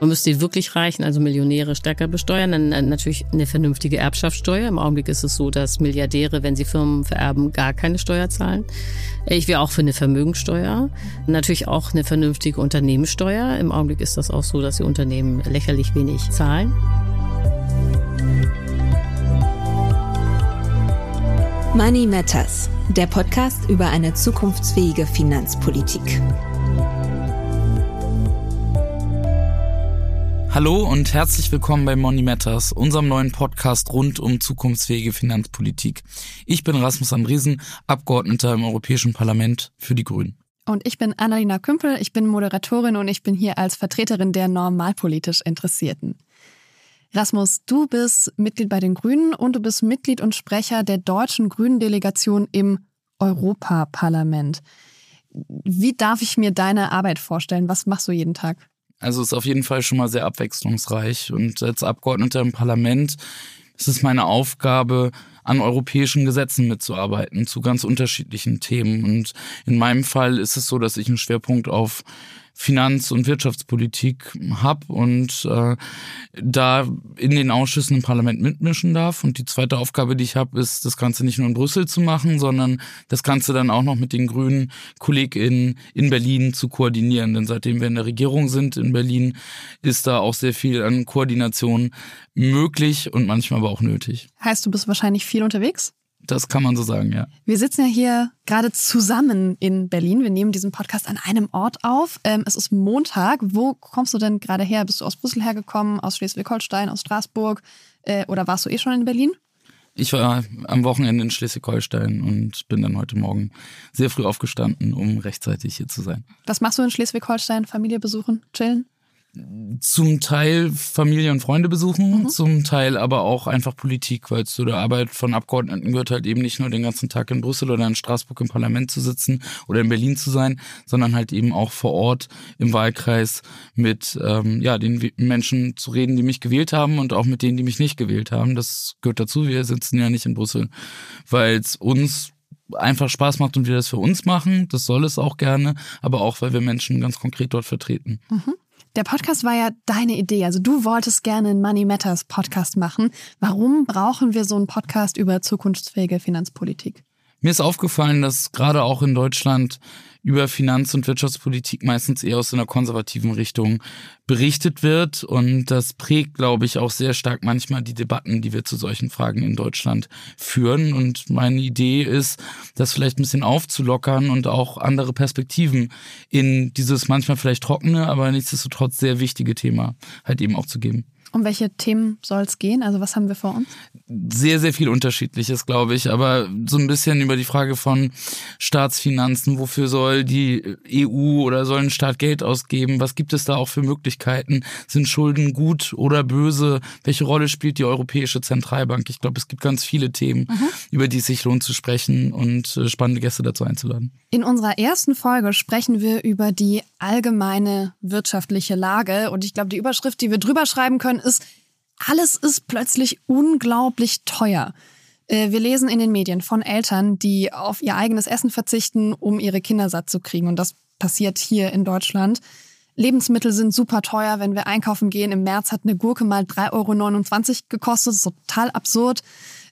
Man müsste die wirklich Reichen, also Millionäre, stärker besteuern. Dann äh, natürlich eine vernünftige Erbschaftssteuer. Im Augenblick ist es so, dass Milliardäre, wenn sie Firmen vererben, gar keine Steuer zahlen. Ich wäre auch für eine Vermögensteuer. Natürlich auch eine vernünftige Unternehmenssteuer. Im Augenblick ist das auch so, dass die Unternehmen lächerlich wenig zahlen. Money Matters, der Podcast über eine zukunftsfähige Finanzpolitik. Hallo und herzlich willkommen bei Money Matters, unserem neuen Podcast rund um zukunftsfähige Finanzpolitik. Ich bin Rasmus Andriesen, Abgeordneter im Europäischen Parlament für die Grünen. Und ich bin Annalena Kümpel, ich bin Moderatorin und ich bin hier als Vertreterin der normalpolitisch Interessierten. Rasmus, du bist Mitglied bei den Grünen und du bist Mitglied und Sprecher der deutschen Grünen-Delegation im Europaparlament. Wie darf ich mir deine Arbeit vorstellen? Was machst du jeden Tag? Also ist auf jeden Fall schon mal sehr abwechslungsreich. Und als Abgeordneter im Parlament ist es meine Aufgabe, an europäischen Gesetzen mitzuarbeiten zu ganz unterschiedlichen Themen. Und in meinem Fall ist es so, dass ich einen Schwerpunkt auf Finanz- und Wirtschaftspolitik habe und äh, da in den Ausschüssen im Parlament mitmischen darf. Und die zweite Aufgabe, die ich habe, ist, das Ganze nicht nur in Brüssel zu machen, sondern das Ganze dann auch noch mit den grünen KollegInnen in Berlin zu koordinieren. Denn seitdem wir in der Regierung sind in Berlin, ist da auch sehr viel an Koordination möglich und manchmal aber auch nötig. Heißt, du bist wahrscheinlich viel unterwegs? Das kann man so sagen, ja. Wir sitzen ja hier gerade zusammen in Berlin. Wir nehmen diesen Podcast an einem Ort auf. Ähm, es ist Montag. Wo kommst du denn gerade her? Bist du aus Brüssel hergekommen, aus Schleswig-Holstein, aus Straßburg? Äh, oder warst du eh schon in Berlin? Ich war am Wochenende in Schleswig-Holstein und bin dann heute Morgen sehr früh aufgestanden, um rechtzeitig hier zu sein. Was machst du in Schleswig-Holstein? Familie besuchen? Chillen? Zum Teil Familie und Freunde besuchen, mhm. zum Teil aber auch einfach Politik, weil zu der Arbeit von Abgeordneten gehört halt eben nicht nur den ganzen Tag in Brüssel oder in Straßburg im Parlament zu sitzen oder in Berlin zu sein, sondern halt eben auch vor Ort im Wahlkreis mit ähm, ja den Menschen zu reden, die mich gewählt haben und auch mit denen, die mich nicht gewählt haben. Das gehört dazu. Wir sitzen ja nicht in Brüssel, weil es uns einfach Spaß macht und wir das für uns machen. Das soll es auch gerne, aber auch, weil wir Menschen ganz konkret dort vertreten. Mhm. Der Podcast war ja deine Idee. Also du wolltest gerne einen Money Matters Podcast machen. Warum brauchen wir so einen Podcast über zukunftsfähige Finanzpolitik? Mir ist aufgefallen, dass gerade auch in Deutschland über Finanz- und Wirtschaftspolitik meistens eher aus einer konservativen Richtung berichtet wird. Und das prägt, glaube ich, auch sehr stark manchmal die Debatten, die wir zu solchen Fragen in Deutschland führen. Und meine Idee ist, das vielleicht ein bisschen aufzulockern und auch andere Perspektiven in dieses manchmal vielleicht trockene, aber nichtsdestotrotz sehr wichtige Thema halt eben auch zu geben. Um welche Themen soll es gehen? Also was haben wir vor uns? Sehr, sehr viel Unterschiedliches, glaube ich. Aber so ein bisschen über die Frage von Staatsfinanzen. Wofür soll die EU oder soll ein Staat Geld ausgeben? Was gibt es da auch für Möglichkeiten? Sind Schulden gut oder böse? Welche Rolle spielt die Europäische Zentralbank? Ich glaube, es gibt ganz viele Themen, mhm. über die es sich lohnt zu sprechen und äh, spannende Gäste dazu einzuladen. In unserer ersten Folge sprechen wir über die allgemeine wirtschaftliche Lage. Und ich glaube, die Überschrift, die wir drüber schreiben können, ist, alles ist plötzlich unglaublich teuer. Äh, wir lesen in den Medien von Eltern, die auf ihr eigenes Essen verzichten, um ihre Kinder satt zu kriegen. Und das passiert hier in Deutschland. Lebensmittel sind super teuer. Wenn wir einkaufen gehen, im März hat eine Gurke mal 3,29 Euro gekostet. Das ist total absurd.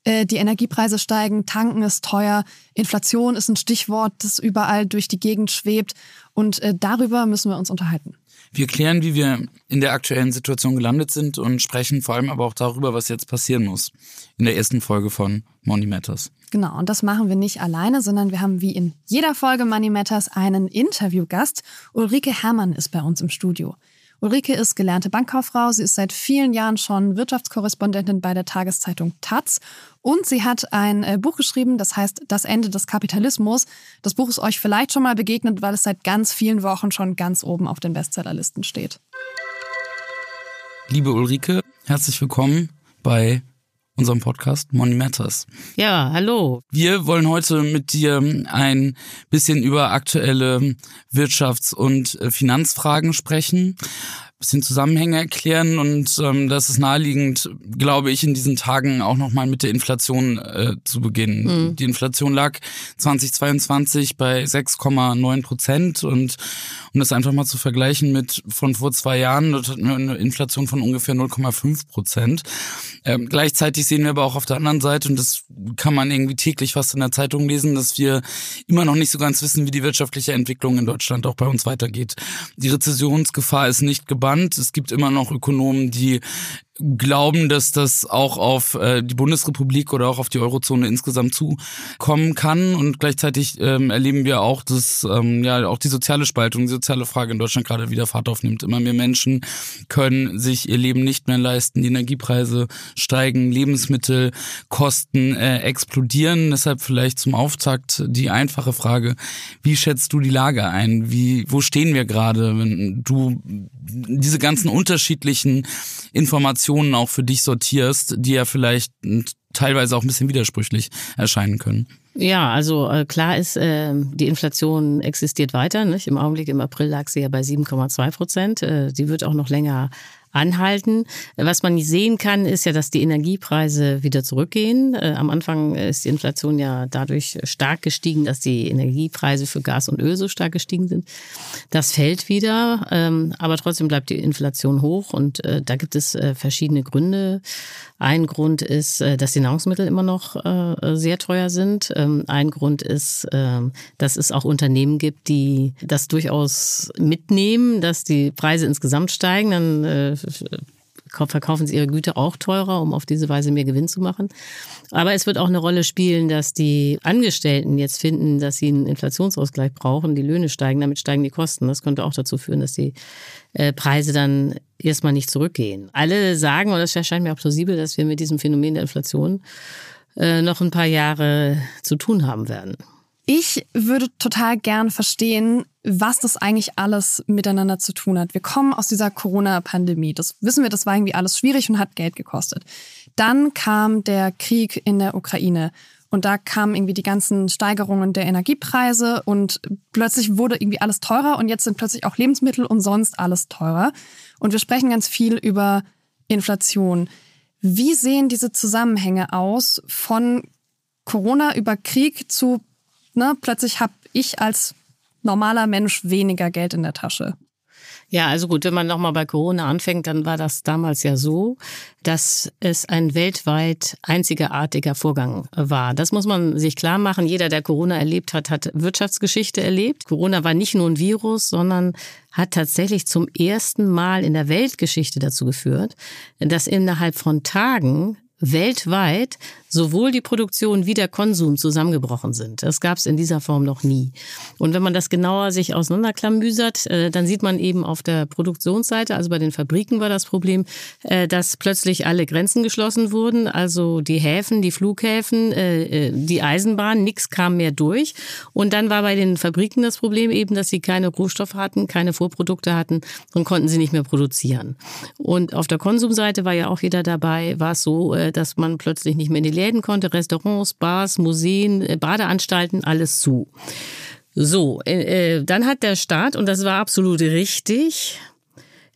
Äh, die Energiepreise steigen, tanken ist teuer, Inflation ist ein Stichwort, das überall durch die Gegend schwebt. Und äh, darüber müssen wir uns unterhalten. Wir klären, wie wir in der aktuellen Situation gelandet sind und sprechen vor allem aber auch darüber, was jetzt passieren muss. In der ersten Folge von Money Matters. Genau, und das machen wir nicht alleine, sondern wir haben wie in jeder Folge Money Matters einen Interviewgast. Ulrike Herrmann ist bei uns im Studio. Ulrike ist gelernte Bankkauffrau. Sie ist seit vielen Jahren schon Wirtschaftskorrespondentin bei der Tageszeitung Taz. Und sie hat ein äh, Buch geschrieben, das heißt Das Ende des Kapitalismus. Das Buch ist euch vielleicht schon mal begegnet, weil es seit ganz vielen Wochen schon ganz oben auf den Bestsellerlisten steht. Liebe Ulrike, herzlich willkommen bei unserem Podcast Money Matters. Ja, hallo. Wir wollen heute mit dir ein bisschen über aktuelle Wirtschafts- und äh, Finanzfragen sprechen. Bisschen Zusammenhänge erklären und ähm, das ist naheliegend, glaube ich, in diesen Tagen auch nochmal mit der Inflation äh, zu beginnen. Mhm. Die Inflation lag 2022 bei 6,9 Prozent und um das einfach mal zu vergleichen mit von vor zwei Jahren, dort hatten wir eine Inflation von ungefähr 0,5 Prozent. Ähm, gleichzeitig sehen wir aber auch auf der anderen Seite, und das kann man irgendwie täglich fast in der Zeitung lesen, dass wir immer noch nicht so ganz wissen, wie die wirtschaftliche Entwicklung in Deutschland auch bei uns weitergeht. Die Rezessionsgefahr ist nicht gebannt gespannt. Es gibt immer noch Ökonomen, die glauben, dass das auch auf äh, die Bundesrepublik oder auch auf die Eurozone insgesamt zukommen kann. Und gleichzeitig ähm, erleben wir auch, dass ähm, ja auch die soziale Spaltung, die soziale Frage in Deutschland gerade wieder Fahrt aufnimmt. Immer mehr Menschen können sich ihr Leben nicht mehr leisten. Die Energiepreise steigen, Lebensmittelkosten äh, explodieren. Deshalb vielleicht zum Auftakt die einfache Frage: Wie schätzt du die Lage ein? Wie wo stehen wir gerade, wenn du diese ganzen unterschiedlichen Informationen auch für dich sortierst, die ja vielleicht teilweise auch ein bisschen widersprüchlich erscheinen können. Ja, also äh, klar ist, äh, die Inflation existiert weiter. Nicht? Im Augenblick im April lag sie ja bei 7,2 Prozent. Äh, die wird auch noch länger anhalten. Was man nicht sehen kann, ist ja, dass die Energiepreise wieder zurückgehen. Äh, am Anfang ist die Inflation ja dadurch stark gestiegen, dass die Energiepreise für Gas und Öl so stark gestiegen sind. Das fällt wieder, ähm, aber trotzdem bleibt die Inflation hoch und äh, da gibt es äh, verschiedene Gründe. Ein Grund ist, dass die Nahrungsmittel immer noch sehr teuer sind. Ähm, ein Grund ist, ähm, dass es auch Unternehmen gibt, die das durchaus mitnehmen, dass die Preise insgesamt steigen. Dann verkaufen sie ihre Güter auch teurer, um auf diese Weise mehr Gewinn zu machen. Aber es wird auch eine Rolle spielen, dass die Angestellten jetzt finden, dass sie einen Inflationsausgleich brauchen, die Löhne steigen, damit steigen die Kosten. Das könnte auch dazu führen, dass die äh, Preise dann erstmal nicht zurückgehen. Alle sagen, und das erscheint mir auch plausibel, dass wir mit diesem Phänomen der Inflation äh, noch ein paar Jahre zu tun haben werden. Ich würde total gern verstehen, was das eigentlich alles miteinander zu tun hat. Wir kommen aus dieser Corona-Pandemie. Das wissen wir, das war irgendwie alles schwierig und hat Geld gekostet. Dann kam der Krieg in der Ukraine. Und da kamen irgendwie die ganzen Steigerungen der Energiepreise und plötzlich wurde irgendwie alles teurer und jetzt sind plötzlich auch Lebensmittel und sonst alles teurer. Und wir sprechen ganz viel über Inflation. Wie sehen diese Zusammenhänge aus von Corona über Krieg zu ne, plötzlich habe ich als normaler Mensch weniger Geld in der Tasche. Ja, also gut, wenn man nochmal bei Corona anfängt, dann war das damals ja so, dass es ein weltweit einzigartiger Vorgang war. Das muss man sich klar machen. Jeder, der Corona erlebt hat, hat Wirtschaftsgeschichte erlebt. Corona war nicht nur ein Virus, sondern hat tatsächlich zum ersten Mal in der Weltgeschichte dazu geführt, dass innerhalb von Tagen weltweit sowohl die Produktion wie der Konsum zusammengebrochen sind. Das gab es in dieser Form noch nie. Und wenn man das genauer sich auseinanderklamüsert, äh, dann sieht man eben auf der Produktionsseite, also bei den Fabriken war das Problem, äh, dass plötzlich alle Grenzen geschlossen wurden, also die Häfen, die Flughäfen, äh, die Eisenbahn, nichts kam mehr durch. Und dann war bei den Fabriken das Problem eben, dass sie keine Rohstoffe hatten, keine Vorprodukte hatten und konnten sie nicht mehr produzieren. Und auf der Konsumseite war ja auch wieder dabei, war es so, dass man plötzlich nicht mehr in die Läden konnte, Restaurants, Bars, Museen, äh, Badeanstalten, alles zu. So, äh, äh, dann hat der Staat, und das war absolut richtig,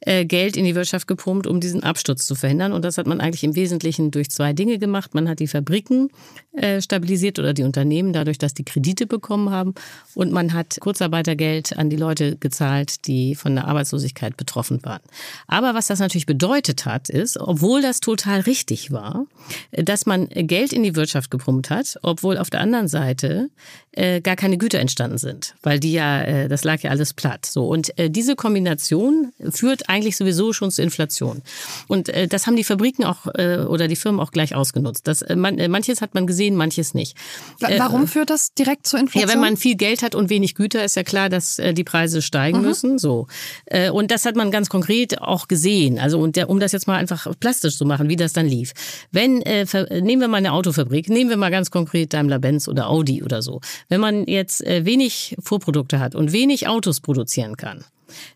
Geld in die Wirtschaft gepumpt, um diesen Absturz zu verhindern. Und das hat man eigentlich im Wesentlichen durch zwei Dinge gemacht. Man hat die Fabriken äh, stabilisiert oder die Unternehmen dadurch, dass die Kredite bekommen haben. Und man hat Kurzarbeitergeld an die Leute gezahlt, die von der Arbeitslosigkeit betroffen waren. Aber was das natürlich bedeutet hat, ist, obwohl das total richtig war, dass man Geld in die Wirtschaft gepumpt hat, obwohl auf der anderen Seite äh, gar keine Güter entstanden sind, weil die ja, äh, das lag ja alles platt. So und äh, diese Kombination führt eigentlich sowieso schon zur Inflation. Und äh, das haben die Fabriken auch äh, oder die Firmen auch gleich ausgenutzt. Das, äh, man, äh, manches hat man gesehen, manches nicht. Äh, warum führt das direkt zur Inflation? Ja, wenn man viel Geld hat und wenig Güter, ist ja klar, dass äh, die Preise steigen mhm. müssen. So äh, und das hat man ganz konkret auch gesehen. Also und der, um das jetzt mal einfach plastisch zu machen, wie das dann lief. Wenn äh, nehmen wir mal eine Autofabrik, nehmen wir mal ganz konkret Daimler-Benz oder Audi oder so. Wenn man jetzt äh, wenig Vorprodukte hat und wenig Autos produzieren kann,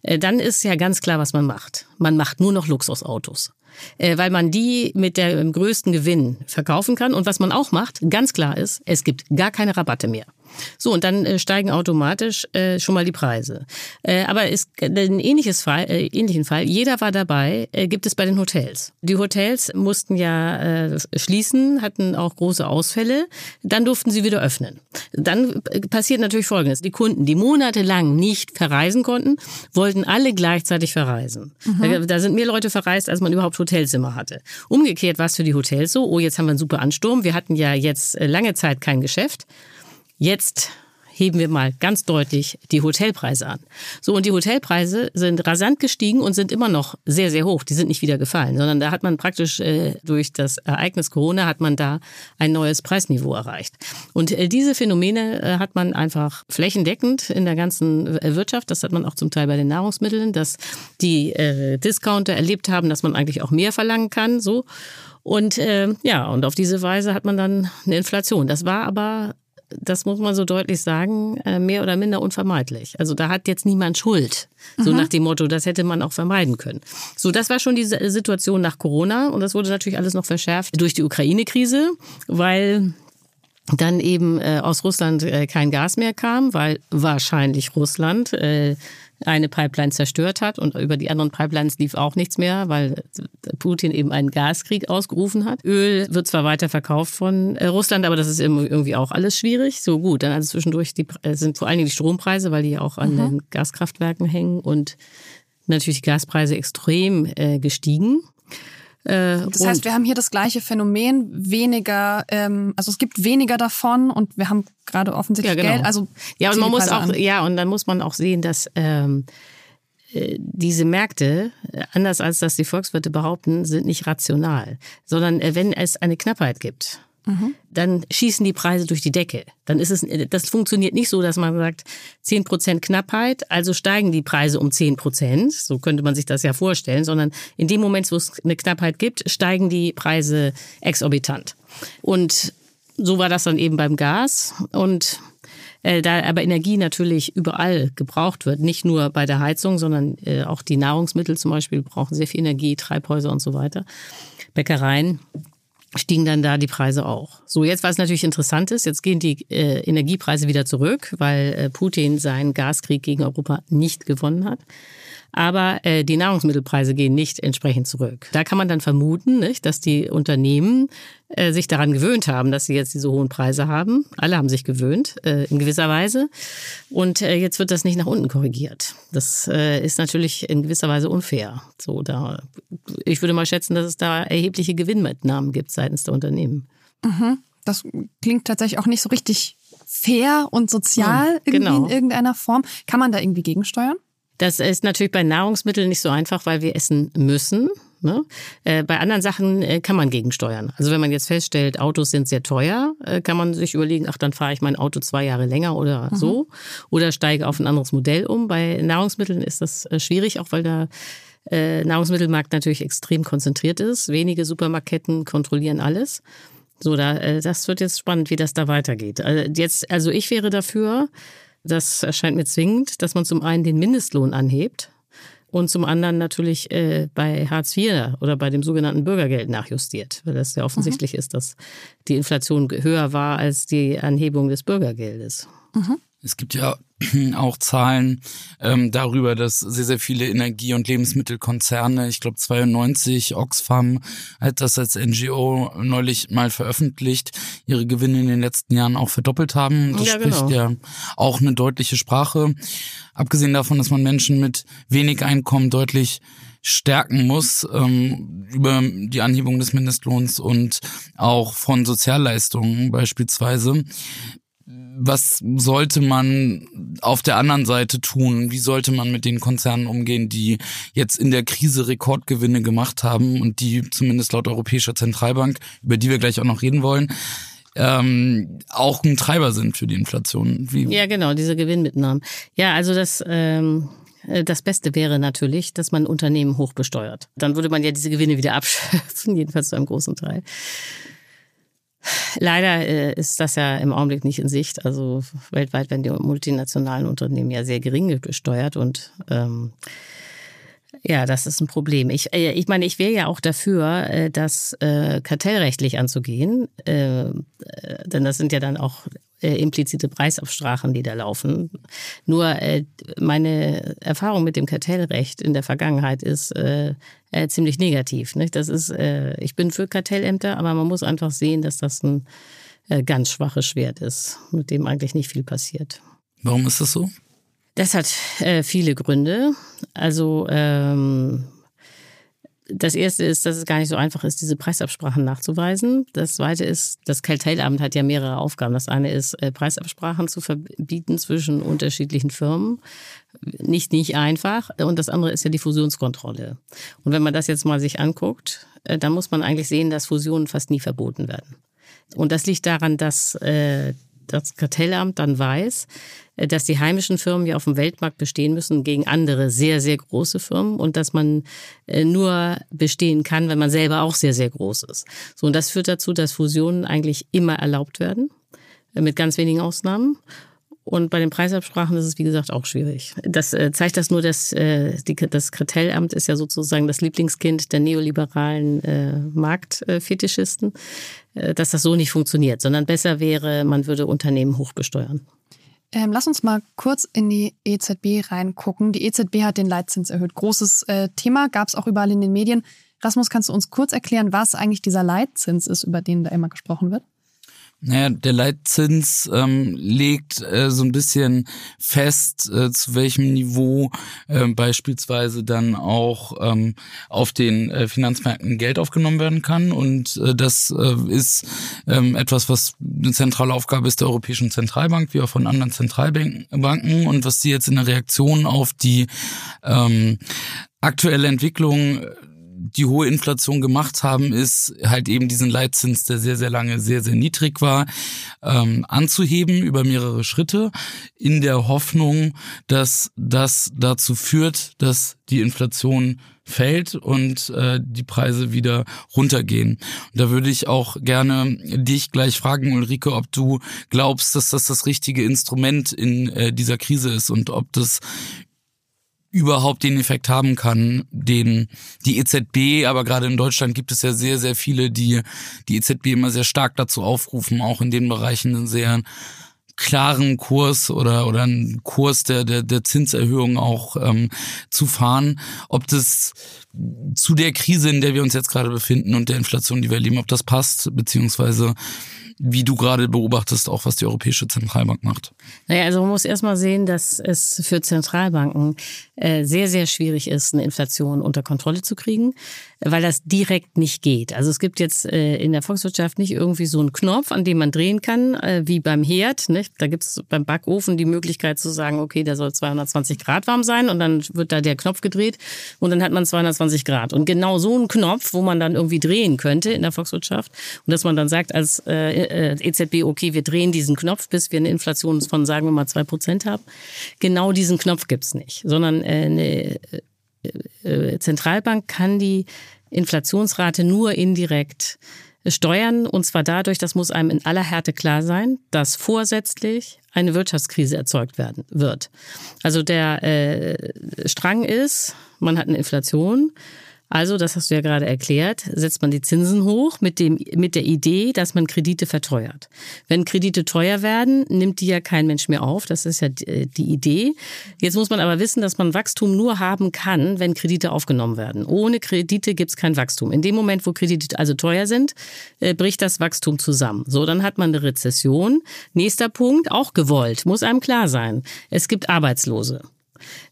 dann ist ja ganz klar, was man macht. Man macht nur noch Luxusautos äh, weil man die mit dem größten Gewinn verkaufen kann. Und was man auch macht, ganz klar ist, es gibt gar keine Rabatte mehr. So, und dann äh, steigen automatisch äh, schon mal die Preise. Äh, aber ist ein ähnliches Fall, äh, ähnlichen Fall, jeder war dabei, äh, gibt es bei den Hotels. Die Hotels mussten ja äh, schließen, hatten auch große Ausfälle, dann durften sie wieder öffnen. Dann äh, passiert natürlich Folgendes. Die Kunden, die monatelang nicht verreisen konnten, wollten alle gleichzeitig verreisen. Mhm. Da, da sind mehr Leute verreist, als man überhaupt Hotelzimmer hatte. Umgekehrt war es für die Hotels so, oh, jetzt haben wir einen super Ansturm, wir hatten ja jetzt äh, lange Zeit kein Geschäft. Jetzt heben wir mal ganz deutlich die Hotelpreise an. So, und die Hotelpreise sind rasant gestiegen und sind immer noch sehr, sehr hoch. Die sind nicht wieder gefallen, sondern da hat man praktisch äh, durch das Ereignis Corona hat man da ein neues Preisniveau erreicht. Und äh, diese Phänomene äh, hat man einfach flächendeckend in der ganzen äh, Wirtschaft. Das hat man auch zum Teil bei den Nahrungsmitteln, dass die äh, Discounter erlebt haben, dass man eigentlich auch mehr verlangen kann, so. Und äh, ja, und auf diese Weise hat man dann eine Inflation. Das war aber das muss man so deutlich sagen, äh, mehr oder minder unvermeidlich. Also da hat jetzt niemand Schuld. So mhm. nach dem Motto, das hätte man auch vermeiden können. So, das war schon die Situation nach Corona und das wurde natürlich alles noch verschärft durch die Ukraine-Krise, weil dann eben äh, aus Russland äh, kein Gas mehr kam, weil wahrscheinlich Russland äh, eine Pipeline zerstört hat und über die anderen Pipelines lief auch nichts mehr, weil Putin eben einen Gaskrieg ausgerufen hat. Öl wird zwar weiter verkauft von äh, Russland, aber das ist irgendwie auch alles schwierig. So gut, dann also zwischendurch die, äh, sind vor allen Dingen die Strompreise, weil die ja auch an mhm. den Gaskraftwerken hängen und natürlich die Gaspreise extrem äh, gestiegen. Äh, das heißt, wir haben hier das gleiche Phänomen, weniger, ähm, also es gibt weniger davon und wir haben gerade offensichtlich ja, genau. Geld. Also ja, und man muss auch, an. ja, und dann muss man auch sehen, dass ähm, äh, diese Märkte, anders als das die Volkswirte behaupten, sind nicht rational, sondern äh, wenn es eine Knappheit gibt, dann schießen die Preise durch die Decke. Dann ist es, das funktioniert nicht so, dass man sagt, 10 Prozent Knappheit, also steigen die Preise um 10 Prozent. So könnte man sich das ja vorstellen, sondern in dem Moment, wo es eine Knappheit gibt, steigen die Preise exorbitant. Und so war das dann eben beim Gas und äh, da aber Energie natürlich überall gebraucht wird, nicht nur bei der Heizung, sondern äh, auch die Nahrungsmittel zum Beispiel brauchen sehr viel Energie, Treibhäuser und so weiter, Bäckereien stiegen dann da die Preise auch. So, jetzt was natürlich interessant ist, jetzt gehen die äh, Energiepreise wieder zurück, weil äh, Putin seinen Gaskrieg gegen Europa nicht gewonnen hat aber äh, die Nahrungsmittelpreise gehen nicht entsprechend zurück. Da kann man dann vermuten, nicht, dass die Unternehmen äh, sich daran gewöhnt haben, dass sie jetzt diese hohen Preise haben. Alle haben sich gewöhnt, äh, in gewisser Weise. Und äh, jetzt wird das nicht nach unten korrigiert. Das äh, ist natürlich in gewisser Weise unfair. So, da, ich würde mal schätzen, dass es da erhebliche Gewinnmitnahmen gibt seitens der Unternehmen. Mhm. Das klingt tatsächlich auch nicht so richtig fair und sozial irgendwie genau. in irgendeiner Form. Kann man da irgendwie gegensteuern? Das ist natürlich bei Nahrungsmitteln nicht so einfach, weil wir essen müssen. Ne? Äh, bei anderen Sachen äh, kann man gegensteuern. Also wenn man jetzt feststellt, Autos sind sehr teuer, äh, kann man sich überlegen, ach, dann fahre ich mein Auto zwei Jahre länger oder mhm. so. Oder steige auf ein anderes Modell um. Bei Nahrungsmitteln ist das äh, schwierig, auch weil der äh, Nahrungsmittelmarkt natürlich extrem konzentriert ist. Wenige Supermarketten kontrollieren alles. So, da, äh, das wird jetzt spannend, wie das da weitergeht. Also jetzt, also ich wäre dafür, das erscheint mir zwingend, dass man zum einen den Mindestlohn anhebt und zum anderen natürlich äh, bei Hartz IV oder bei dem sogenannten Bürgergeld nachjustiert, weil das ja offensichtlich mhm. ist, dass die Inflation höher war als die Anhebung des Bürgergeldes. Mhm. Es gibt ja auch Zahlen ähm, darüber, dass sehr, sehr viele Energie- und Lebensmittelkonzerne, ich glaube 92, Oxfam hat das als NGO neulich mal veröffentlicht, ihre Gewinne in den letzten Jahren auch verdoppelt haben. Das ja, spricht genau. ja auch eine deutliche Sprache. Abgesehen davon, dass man Menschen mit wenig Einkommen deutlich stärken muss ähm, über die Anhebung des Mindestlohns und auch von Sozialleistungen beispielsweise was sollte man auf der anderen Seite tun? Wie sollte man mit den Konzernen umgehen, die jetzt in der Krise Rekordgewinne gemacht haben und die zumindest laut Europäischer Zentralbank, über die wir gleich auch noch reden wollen, ähm, auch ein Treiber sind für die Inflation? Wie ja, genau, diese Gewinnmitnahmen. Ja, also das. Ähm das Beste wäre natürlich, dass man Unternehmen hoch besteuert. Dann würde man ja diese Gewinne wieder abschöpfen, jedenfalls zu einem großen Teil. Leider äh, ist das ja im Augenblick nicht in Sicht. Also weltweit werden die multinationalen Unternehmen ja sehr gering besteuert und ähm, ja, das ist ein Problem. Ich, äh, ich meine, ich wäre ja auch dafür, äh, das kartellrechtlich anzugehen, denn das sind ja dann auch äh, implizite Preisabsprachen, die da laufen. Nur äh, meine Erfahrung mit dem Kartellrecht in der Vergangenheit ist äh, äh, ziemlich negativ. Nicht? Das ist, äh, ich bin für Kartellämter, aber man muss einfach sehen, dass das ein äh, ganz schwaches Schwert ist, mit dem eigentlich nicht viel passiert. Warum ist das so? Das hat viele Gründe. Also ähm, das erste ist, dass es gar nicht so einfach ist, diese Preisabsprachen nachzuweisen. Das zweite ist, das Kartellamt hat ja mehrere Aufgaben. Das eine ist, äh, Preisabsprachen zu verbieten zwischen unterschiedlichen Firmen. Nicht, nicht einfach. Und das andere ist ja die Fusionskontrolle. Und wenn man das jetzt mal sich anguckt, äh, dann muss man eigentlich sehen, dass Fusionen fast nie verboten werden. Und das liegt daran, dass äh, das Kartellamt dann weiß, äh, dass die heimischen Firmen ja auf dem Weltmarkt bestehen müssen gegen andere sehr, sehr große Firmen und dass man äh, nur bestehen kann, wenn man selber auch sehr, sehr groß ist. So, und das führt dazu, dass Fusionen eigentlich immer erlaubt werden, äh, mit ganz wenigen Ausnahmen. Und bei den Preisabsprachen ist es, wie gesagt, auch schwierig. Das äh, zeigt das nur, dass äh, die, das Kartellamt ist ja sozusagen das Lieblingskind der neoliberalen äh, Marktfetischisten, äh, dass das so nicht funktioniert, sondern besser wäre, man würde Unternehmen hochbesteuern. Ähm, lass uns mal kurz in die EZB reingucken. Die EZB hat den Leitzins erhöht. Großes äh, Thema, gab es auch überall in den Medien. Rasmus, kannst du uns kurz erklären, was eigentlich dieser Leitzins ist, über den da immer gesprochen wird? Naja, der Leitzins ähm, legt äh, so ein bisschen fest, äh, zu welchem Niveau äh, beispielsweise dann auch ähm, auf den äh, Finanzmärkten Geld aufgenommen werden kann. Und äh, das äh, ist ähm, etwas, was eine zentrale Aufgabe ist der Europäischen Zentralbank, wie auch von anderen Zentralbanken. Und was sie jetzt in der Reaktion auf die ähm, aktuelle Entwicklung die hohe Inflation gemacht haben, ist halt eben diesen Leitzins, der sehr, sehr lange sehr, sehr niedrig war, ähm, anzuheben über mehrere Schritte in der Hoffnung, dass das dazu führt, dass die Inflation fällt und äh, die Preise wieder runtergehen. Und da würde ich auch gerne dich gleich fragen, Ulrike, ob du glaubst, dass das das richtige Instrument in äh, dieser Krise ist und ob das überhaupt den Effekt haben kann, den die EZB, aber gerade in Deutschland gibt es ja sehr, sehr viele, die die EZB immer sehr stark dazu aufrufen, auch in den Bereichen einen sehr klaren Kurs oder oder einen Kurs der der, der Zinserhöhung auch ähm, zu fahren, ob das zu der Krise, in der wir uns jetzt gerade befinden und der Inflation, die wir erleben, ob das passt, beziehungsweise wie du gerade beobachtest, auch was die Europäische Zentralbank macht? Naja, also man muss erstmal sehen, dass es für Zentralbanken äh, sehr, sehr schwierig ist, eine Inflation unter Kontrolle zu kriegen, weil das direkt nicht geht. Also es gibt jetzt äh, in der Volkswirtschaft nicht irgendwie so einen Knopf, an dem man drehen kann, äh, wie beim Herd. Nicht? Da gibt es beim Backofen die Möglichkeit zu sagen, okay, der soll 220 Grad warm sein und dann wird da der Knopf gedreht und dann hat man 220 Grad. Und genau so einen Knopf, wo man dann irgendwie drehen könnte in der Volkswirtschaft und dass man dann sagt als äh, EZB, okay, wir drehen diesen Knopf, bis wir eine Inflation von, sagen wir mal, zwei Prozent haben. Genau diesen Knopf gibt's nicht, sondern äh, eine äh, äh, Zentralbank kann die Inflationsrate nur indirekt steuern. Und zwar dadurch, das muss einem in aller Härte klar sein, dass vorsätzlich eine Wirtschaftskrise erzeugt werden wird. Also der äh, Strang ist, man hat eine Inflation also, das hast du ja gerade erklärt, setzt man die Zinsen hoch mit, dem, mit der Idee, dass man Kredite verteuert. Wenn Kredite teuer werden, nimmt die ja kein Mensch mehr auf. Das ist ja die Idee. Jetzt muss man aber wissen, dass man Wachstum nur haben kann, wenn Kredite aufgenommen werden. Ohne Kredite gibt es kein Wachstum. In dem Moment, wo Kredite also teuer sind, äh, bricht das Wachstum zusammen. So, dann hat man eine Rezession. Nächster Punkt, auch gewollt, muss einem klar sein. Es gibt Arbeitslose.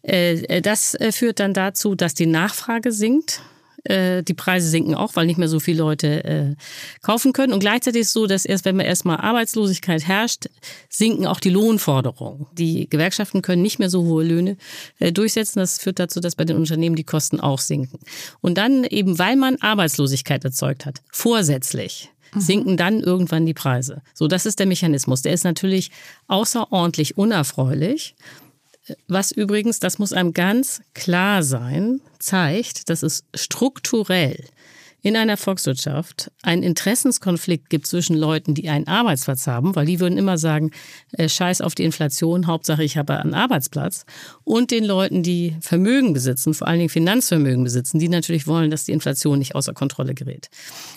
Äh, äh, das äh, führt dann dazu, dass die Nachfrage sinkt. Die Preise sinken auch, weil nicht mehr so viele Leute kaufen können. Und gleichzeitig ist es so, dass erst wenn man erstmal Arbeitslosigkeit herrscht, sinken auch die Lohnforderungen. Die Gewerkschaften können nicht mehr so hohe Löhne durchsetzen. Das führt dazu, dass bei den Unternehmen die Kosten auch sinken. Und dann eben, weil man Arbeitslosigkeit erzeugt hat, vorsätzlich, mhm. sinken dann irgendwann die Preise. So, das ist der Mechanismus. Der ist natürlich außerordentlich unerfreulich was übrigens, das muss einem ganz klar sein, zeigt, dass es strukturell in einer Volkswirtschaft einen Interessenskonflikt gibt zwischen Leuten, die einen Arbeitsplatz haben, weil die würden immer sagen, äh, scheiß auf die Inflation, Hauptsache ich habe einen Arbeitsplatz, und den Leuten, die Vermögen besitzen, vor allen Dingen Finanzvermögen besitzen, die natürlich wollen, dass die Inflation nicht außer Kontrolle gerät.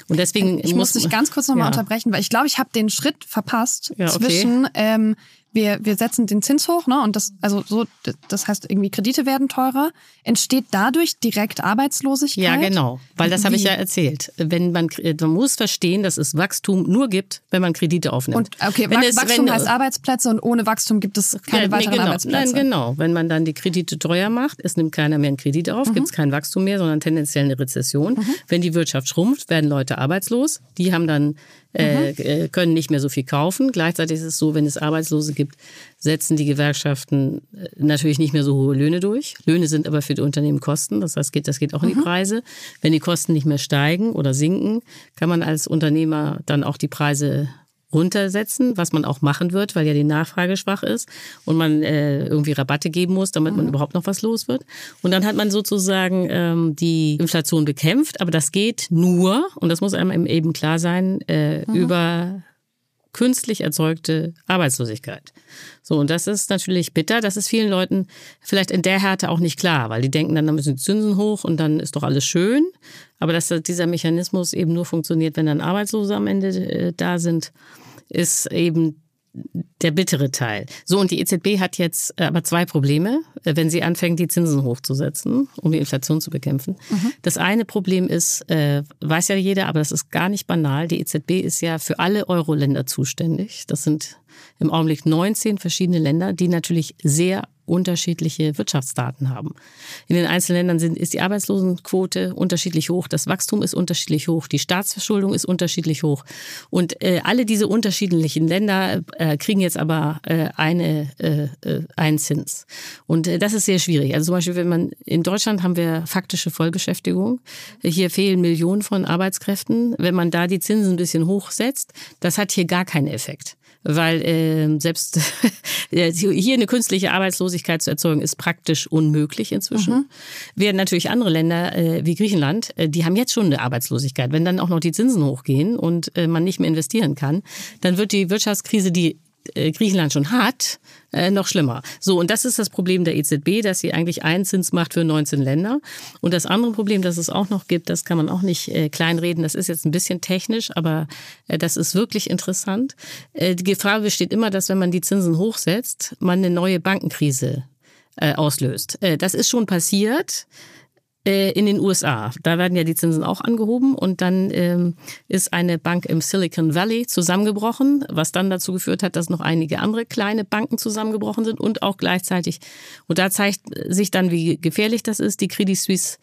Und deswegen ich muss dich ganz kurz nochmal ja. unterbrechen, weil ich glaube, ich habe den Schritt verpasst ja, okay. zwischen ähm, wir, wir setzen den Zins hoch, ne? Und das, also so, das heißt irgendwie Kredite werden teurer. Entsteht dadurch direkt Arbeitslosigkeit? Ja, genau. Weil das habe ich ja erzählt. Wenn man, man muss verstehen, dass es Wachstum nur gibt, wenn man Kredite aufnimmt. Und okay, wenn Wachstum es, wenn, heißt Arbeitsplätze und ohne Wachstum gibt es keine ja, weiteren genau, Arbeitsplätze. Nein, genau. Wenn man dann die Kredite teuer macht, es nimmt keiner mehr einen Kredit auf, mhm. gibt es kein Wachstum mehr, sondern tendenziell eine Rezession. Mhm. Wenn die Wirtschaft schrumpft, werden Leute arbeitslos. Die haben dann äh, mhm. äh, können nicht mehr so viel kaufen. Gleichzeitig ist es so, wenn es Arbeitslose gibt, setzen die Gewerkschaften äh, natürlich nicht mehr so hohe Löhne durch. Löhne sind aber für die Unternehmen Kosten. Das heißt, das geht auch in die mhm. Preise. Wenn die Kosten nicht mehr steigen oder sinken, kann man als Unternehmer dann auch die Preise runtersetzen, was man auch machen wird, weil ja die Nachfrage schwach ist und man äh, irgendwie Rabatte geben muss, damit man mhm. überhaupt noch was los wird. Und dann hat man sozusagen ähm, die Inflation bekämpft, aber das geht nur, und das muss einem eben klar sein, äh, mhm. über künstlich erzeugte Arbeitslosigkeit. So, und das ist natürlich bitter. Das ist vielen Leuten vielleicht in der Härte auch nicht klar, weil die denken dann, da müssen die Zinsen hoch und dann ist doch alles schön. Aber dass dieser Mechanismus eben nur funktioniert, wenn dann Arbeitslose am Ende äh, da sind, ist eben der bittere Teil. So, und die EZB hat jetzt äh, aber zwei Probleme, äh, wenn sie anfängt, die Zinsen hochzusetzen, um die Inflation zu bekämpfen. Mhm. Das eine Problem ist, äh, weiß ja jeder, aber das ist gar nicht banal. Die EZB ist ja für alle Euro-Länder zuständig. Das sind im Augenblick 19 verschiedene Länder, die natürlich sehr unterschiedliche Wirtschaftsdaten haben. In den einzelnen Ländern sind, ist die Arbeitslosenquote unterschiedlich hoch, das Wachstum ist unterschiedlich hoch, die Staatsverschuldung ist unterschiedlich hoch. Und äh, alle diese unterschiedlichen Länder äh, kriegen jetzt aber äh, eine, äh, äh einen Zins. Und äh, das ist sehr schwierig. Also zum Beispiel, wenn man in Deutschland haben wir faktische Vollbeschäftigung. Hier fehlen Millionen von Arbeitskräften. Wenn man da die Zinsen ein bisschen hochsetzt, das hat hier gar keinen Effekt weil äh, selbst hier eine künstliche Arbeitslosigkeit zu erzeugen, ist praktisch unmöglich inzwischen. Mhm. Während natürlich andere Länder äh, wie Griechenland, äh, die haben jetzt schon eine Arbeitslosigkeit. Wenn dann auch noch die Zinsen hochgehen und äh, man nicht mehr investieren kann, dann wird die Wirtschaftskrise, die Griechenland schon hat, äh, noch schlimmer. So, und das ist das Problem der EZB, dass sie eigentlich einen Zins macht für 19 Länder. Und das andere Problem, das es auch noch gibt, das kann man auch nicht äh, kleinreden, das ist jetzt ein bisschen technisch, aber äh, das ist wirklich interessant. Äh, die Gefahr besteht immer, dass wenn man die Zinsen hochsetzt, man eine neue Bankenkrise äh, auslöst. Äh, das ist schon passiert. Äh, in den USA. Da werden ja die Zinsen auch angehoben und dann ähm, ist eine Bank im Silicon Valley zusammengebrochen, was dann dazu geführt hat, dass noch einige andere kleine Banken zusammengebrochen sind und auch gleichzeitig, und da zeigt sich dann, wie gefährlich das ist, die Credit Suisse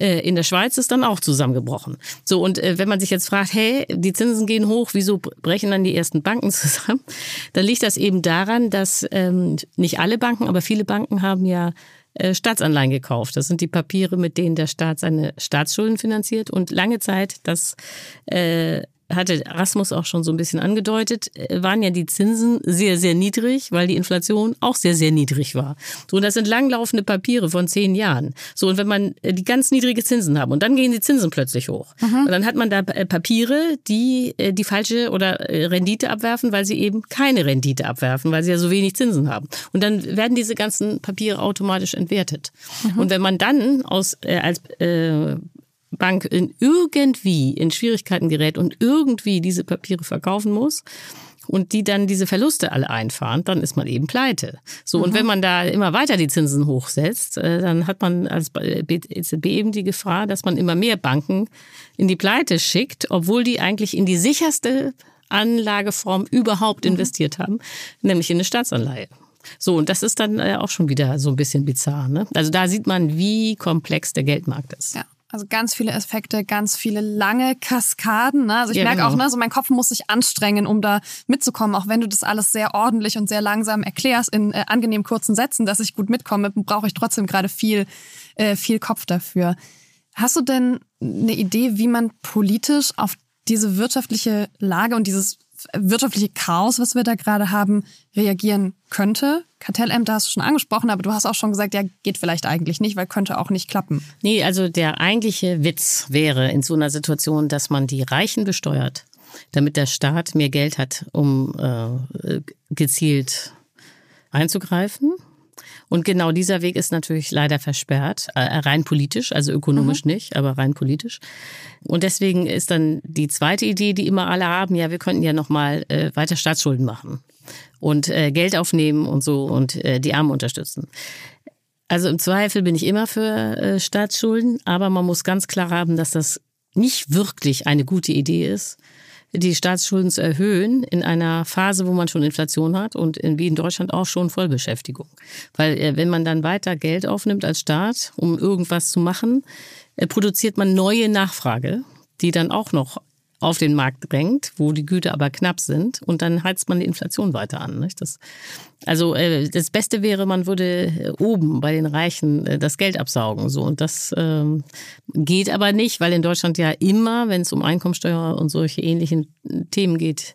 äh, in der Schweiz ist dann auch zusammengebrochen. So, und äh, wenn man sich jetzt fragt, hey, die Zinsen gehen hoch, wieso brechen dann die ersten Banken zusammen? Dann liegt das eben daran, dass ähm, nicht alle Banken, aber viele Banken haben ja Staatsanleihen gekauft. Das sind die Papiere, mit denen der Staat seine Staatsschulden finanziert. Und lange Zeit, das äh, hatte Rasmus auch schon so ein bisschen angedeutet, äh, waren ja die Zinsen sehr, sehr niedrig, weil die Inflation auch sehr, sehr niedrig war. So, und das sind langlaufende Papiere von zehn Jahren. So, und wenn man äh, die ganz niedrige Zinsen haben und dann gehen die Zinsen plötzlich hoch. Mhm. Und dann hat man da äh, Papiere, die die falsche oder Rendite abwerfen, weil sie eben keine Rendite abwerfen, weil sie ja so wenig Zinsen haben. Und dann werden diese ganzen Papiere automatisch entwertet. Mhm. Und wenn man dann aus, äh, als äh, Bank in irgendwie in Schwierigkeiten gerät und irgendwie diese Papiere verkaufen muss und die dann diese Verluste alle einfahren, dann ist man eben pleite. So, mhm. und wenn man da immer weiter die Zinsen hochsetzt, äh, dann hat man als EZB eben die Gefahr, dass man immer mehr Banken in die Pleite schickt, obwohl die eigentlich in die sicherste Anlageform überhaupt mhm. investiert haben, nämlich in eine Staatsanleihe. So, und das ist dann äh, auch schon wieder so ein bisschen bizarr. Ne? Also da sieht man, wie komplex der Geldmarkt ist. Ja. Also ganz viele Effekte, ganz viele lange Kaskaden. Ne? Also ich ja, merke genau. auch, ne, so mein Kopf muss sich anstrengen, um da mitzukommen, auch wenn du das alles sehr ordentlich und sehr langsam erklärst in äh, angenehm kurzen Sätzen, dass ich gut mitkomme, brauche ich trotzdem gerade viel, äh, viel Kopf dafür. Hast du denn eine Idee, wie man politisch auf diese wirtschaftliche Lage und dieses wirtschaftliche Chaos, was wir da gerade haben, reagieren könnte. Kartellämter hast du schon angesprochen, aber du hast auch schon gesagt, ja, geht vielleicht eigentlich nicht, weil könnte auch nicht klappen. Nee, also der eigentliche Witz wäre in so einer Situation, dass man die Reichen besteuert, damit der Staat mehr Geld hat, um äh, gezielt einzugreifen. Und genau dieser Weg ist natürlich leider versperrt, äh, rein politisch, also ökonomisch mhm. nicht, aber rein politisch. Und deswegen ist dann die zweite Idee, die immer alle haben, ja, wir könnten ja nochmal äh, weiter Staatsschulden machen und äh, Geld aufnehmen und so und äh, die Armen unterstützen. Also im Zweifel bin ich immer für äh, Staatsschulden, aber man muss ganz klar haben, dass das nicht wirklich eine gute Idee ist, die Staatsschulden zu erhöhen in einer Phase, wo man schon Inflation hat und in, wie in Deutschland auch schon Vollbeschäftigung. Weil äh, wenn man dann weiter Geld aufnimmt als Staat, um irgendwas zu machen, äh, produziert man neue Nachfrage, die dann auch noch auf den Markt drängt, wo die Güter aber knapp sind und dann heizt man die Inflation weiter an. Nicht? Das, also äh, das Beste wäre, man würde äh, oben bei den Reichen äh, das Geld absaugen. So. Und das ähm, geht aber nicht, weil in Deutschland ja immer, wenn es um Einkommensteuer und solche ähnlichen Themen geht,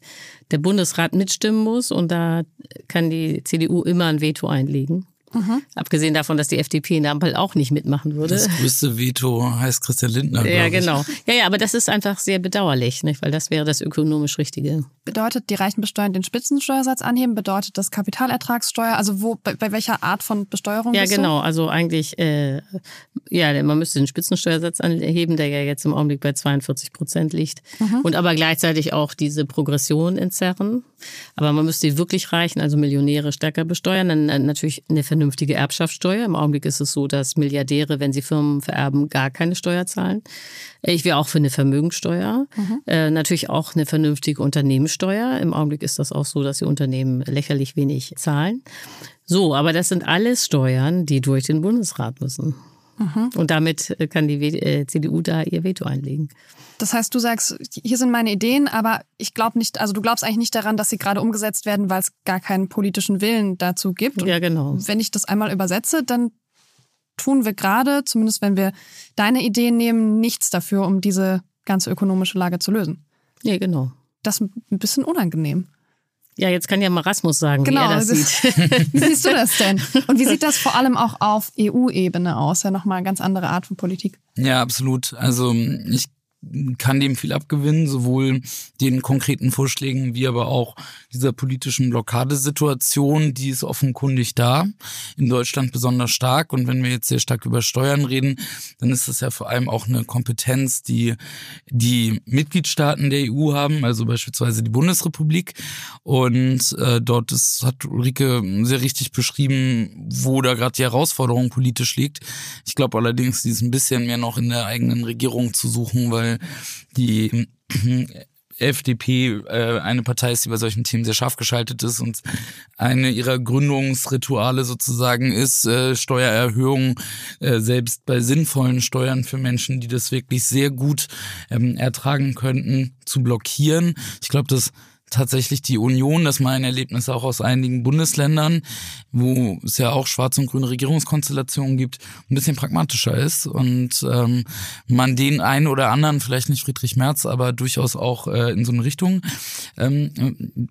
der Bundesrat mitstimmen muss und da kann die CDU immer ein Veto einlegen. Mhm. Abgesehen davon, dass die FDP in der Ampel auch nicht mitmachen würde. Das größte Veto heißt Christian Lindner. Ja, genau. Ja, ja, aber das ist einfach sehr bedauerlich, nicht? weil das wäre das ökonomisch Richtige. Bedeutet, die Reichen besteuern den Spitzensteuersatz anheben? Bedeutet das Kapitalertragssteuer? Also wo, bei, bei welcher Art von Besteuerung? Ja, genau. Du? Also eigentlich, äh, ja, man müsste den Spitzensteuersatz anheben, der ja jetzt im Augenblick bei 42 Prozent liegt. Mhm. Und aber gleichzeitig auch diese Progression entzerren. Aber man müsste die wirklich Reichen, also Millionäre, stärker besteuern. Dann äh, natürlich eine vernünftige Erbschaftssteuer. Im Augenblick ist es so, dass Milliardäre, wenn sie Firmen vererben, gar keine Steuer zahlen. Ich wäre auch für eine Vermögensteuer. Mhm. Äh, natürlich auch eine vernünftige Unternehmenssteuer. Im Augenblick ist das auch so, dass die Unternehmen lächerlich wenig zahlen. So, aber das sind alles Steuern, die durch den Bundesrat müssen. Mhm. Und damit kann die äh, CDU da ihr Veto einlegen. Das heißt, du sagst, hier sind meine Ideen, aber ich glaube nicht, also du glaubst eigentlich nicht daran, dass sie gerade umgesetzt werden, weil es gar keinen politischen Willen dazu gibt. Und ja, genau. Wenn ich das einmal übersetze, dann tun wir gerade, zumindest wenn wir deine Ideen nehmen, nichts dafür, um diese ganze ökonomische Lage zu lösen. Ja, genau. Das ist ein bisschen unangenehm. Ja, jetzt kann ja Marasmus sagen, genau, wie er das, das sieht. wie siehst du das denn? Und wie sieht das vor allem auch auf EU-Ebene aus? Ja, nochmal eine ganz andere Art von Politik. Ja, absolut. Also ich kann dem viel abgewinnen, sowohl den konkreten Vorschlägen wie aber auch dieser politischen Blockadesituation, die ist offenkundig da, in Deutschland besonders stark. Und wenn wir jetzt sehr stark über Steuern reden, dann ist das ja vor allem auch eine Kompetenz, die die Mitgliedstaaten der EU haben, also beispielsweise die Bundesrepublik. Und äh, dort ist, hat Ulrike sehr richtig beschrieben, wo da gerade die Herausforderung politisch liegt. Ich glaube allerdings, die ist ein bisschen mehr noch in der eigenen Regierung zu suchen, weil die FDP äh, eine Partei ist, die bei solchen Themen sehr scharf geschaltet ist und eine ihrer Gründungsrituale sozusagen ist, äh, Steuererhöhung äh, selbst bei sinnvollen Steuern für Menschen, die das wirklich sehr gut ähm, ertragen könnten, zu blockieren. Ich glaube, das tatsächlich die Union, das mein Erlebnis auch aus einigen Bundesländern, wo es ja auch schwarze und grüne Regierungskonstellationen gibt, ein bisschen pragmatischer ist und ähm, man den einen oder anderen, vielleicht nicht Friedrich Merz, aber durchaus auch äh, in so eine Richtung ähm,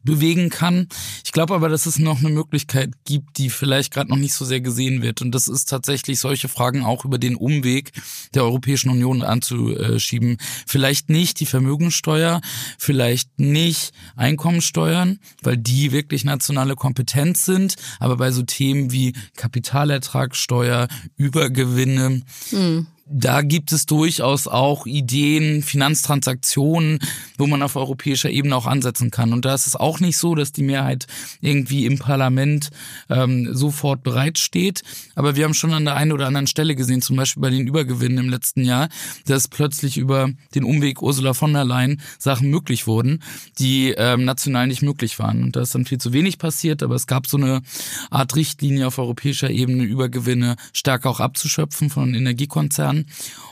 bewegen kann. Ich glaube aber, dass es noch eine Möglichkeit gibt, die vielleicht gerade noch nicht so sehr gesehen wird und das ist tatsächlich solche Fragen auch über den Umweg der Europäischen Union anzuschieben. Vielleicht nicht die Vermögensteuer, vielleicht nicht ein Einkommensteuern, weil die wirklich nationale Kompetenz sind. Aber bei so Themen wie Kapitalertragssteuer, Übergewinne, mhm da gibt es durchaus auch Ideen, Finanztransaktionen, wo man auf europäischer Ebene auch ansetzen kann. Und da ist es auch nicht so, dass die Mehrheit irgendwie im Parlament ähm, sofort bereitsteht. Aber wir haben schon an der einen oder anderen Stelle gesehen, zum Beispiel bei den Übergewinnen im letzten Jahr, dass plötzlich über den Umweg Ursula von der Leyen Sachen möglich wurden, die ähm, national nicht möglich waren. Und da ist dann viel zu wenig passiert, aber es gab so eine Art Richtlinie auf europäischer Ebene, Übergewinne stärker auch abzuschöpfen von Energiekonzernen.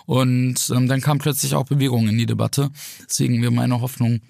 Und ähm, dann kam plötzlich auch Bewegung in die Debatte. Deswegen wäre meine Hoffnung,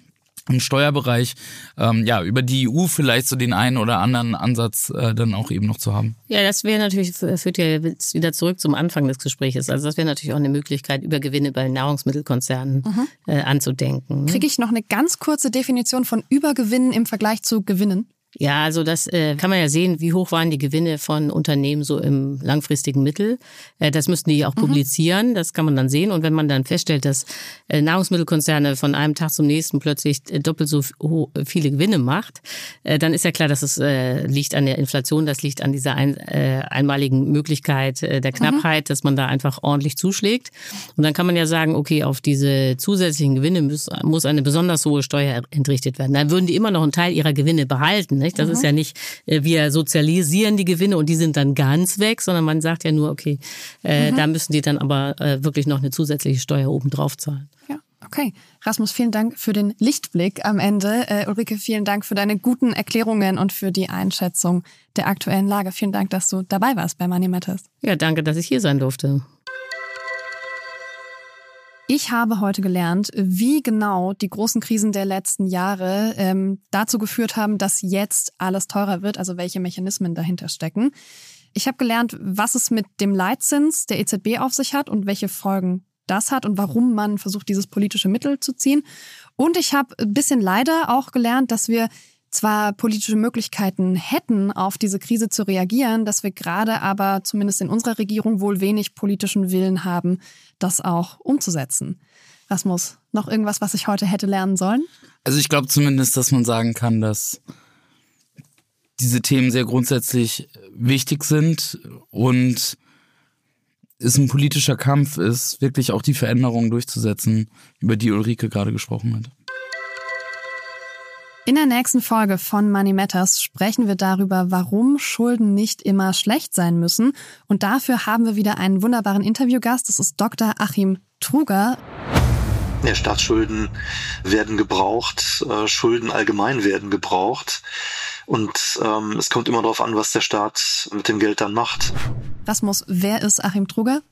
im Steuerbereich, ähm, ja, über die EU vielleicht so den einen oder anderen Ansatz äh, dann auch eben noch zu haben. Ja, das wäre natürlich, führt ja jetzt wieder zurück zum Anfang des Gesprächs. Also das wäre natürlich auch eine Möglichkeit, über Gewinne bei Nahrungsmittelkonzernen mhm. äh, anzudenken. Kriege ich noch eine ganz kurze Definition von Übergewinnen im Vergleich zu Gewinnen? Ja, also das äh, kann man ja sehen, wie hoch waren die Gewinne von Unternehmen so im langfristigen Mittel. Äh, das müssten die auch mhm. publizieren, das kann man dann sehen. Und wenn man dann feststellt, dass äh, Nahrungsmittelkonzerne von einem Tag zum nächsten plötzlich äh, doppelt so viele Gewinne macht, äh, dann ist ja klar, dass es äh, liegt an der Inflation, das liegt an dieser ein, äh, einmaligen Möglichkeit äh, der mhm. Knappheit, mhm. dass man da einfach ordentlich zuschlägt. Und dann kann man ja sagen, okay, auf diese zusätzlichen Gewinne muss, muss eine besonders hohe Steuer entrichtet werden. Dann würden die immer noch einen Teil ihrer Gewinne behalten nicht? Das mhm. ist ja nicht, äh, wir sozialisieren die Gewinne und die sind dann ganz weg, sondern man sagt ja nur, okay, äh, mhm. da müssen die dann aber äh, wirklich noch eine zusätzliche Steuer obendrauf zahlen. Ja. Okay, Rasmus, vielen Dank für den Lichtblick am Ende. Äh, Ulrike, vielen Dank für deine guten Erklärungen und für die Einschätzung der aktuellen Lage. Vielen Dank, dass du dabei warst bei Money Matters. Ja, danke, dass ich hier sein durfte. Ich habe heute gelernt, wie genau die großen Krisen der letzten Jahre ähm, dazu geführt haben, dass jetzt alles teurer wird, also welche Mechanismen dahinter stecken. Ich habe gelernt, was es mit dem Leitzins der EZB auf sich hat und welche Folgen das hat und warum man versucht, dieses politische Mittel zu ziehen. Und ich habe ein bisschen leider auch gelernt, dass wir zwar politische Möglichkeiten hätten, auf diese Krise zu reagieren, dass wir gerade aber zumindest in unserer Regierung wohl wenig politischen Willen haben, das auch umzusetzen. Rasmus, noch irgendwas, was ich heute hätte lernen sollen? Also ich glaube zumindest, dass man sagen kann, dass diese Themen sehr grundsätzlich wichtig sind und es ein politischer Kampf ist, wirklich auch die Veränderungen durchzusetzen, über die Ulrike gerade gesprochen hat. In der nächsten Folge von Money Matters sprechen wir darüber, warum Schulden nicht immer schlecht sein müssen. Und dafür haben wir wieder einen wunderbaren Interviewgast. Das ist Dr. Achim Truger. Ja, Staatsschulden werden gebraucht, äh, Schulden allgemein werden gebraucht. Und ähm, es kommt immer darauf an, was der Staat mit dem Geld dann macht. Rasmus, wer ist Achim Truger?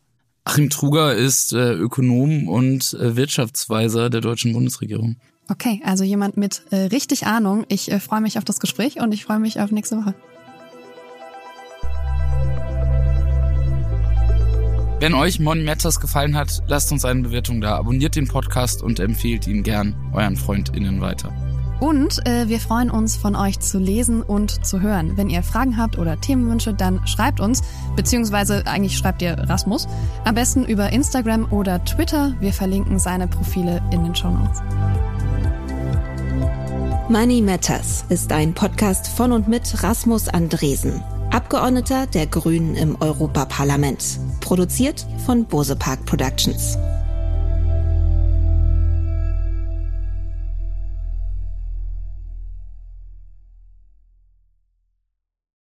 Achim Truger ist äh, Ökonom und äh, Wirtschaftsweiser der deutschen Bundesregierung. Okay, also jemand mit äh, richtig Ahnung. Ich äh, freue mich auf das Gespräch und ich freue mich auf nächste Woche. Wenn euch Money Matters gefallen hat, lasst uns eine Bewertung da, abonniert den Podcast und empfehlt ihn gern euren FreundInnen weiter. Und äh, wir freuen uns, von euch zu lesen und zu hören. Wenn ihr Fragen habt oder Themenwünsche, dann schreibt uns, beziehungsweise eigentlich schreibt ihr Rasmus. Am besten über Instagram oder Twitter. Wir verlinken seine Profile in den Show Notes. Money Matters ist ein Podcast von und mit Rasmus Andresen, Abgeordneter der Grünen im Europaparlament. Produziert von Bose Park Productions.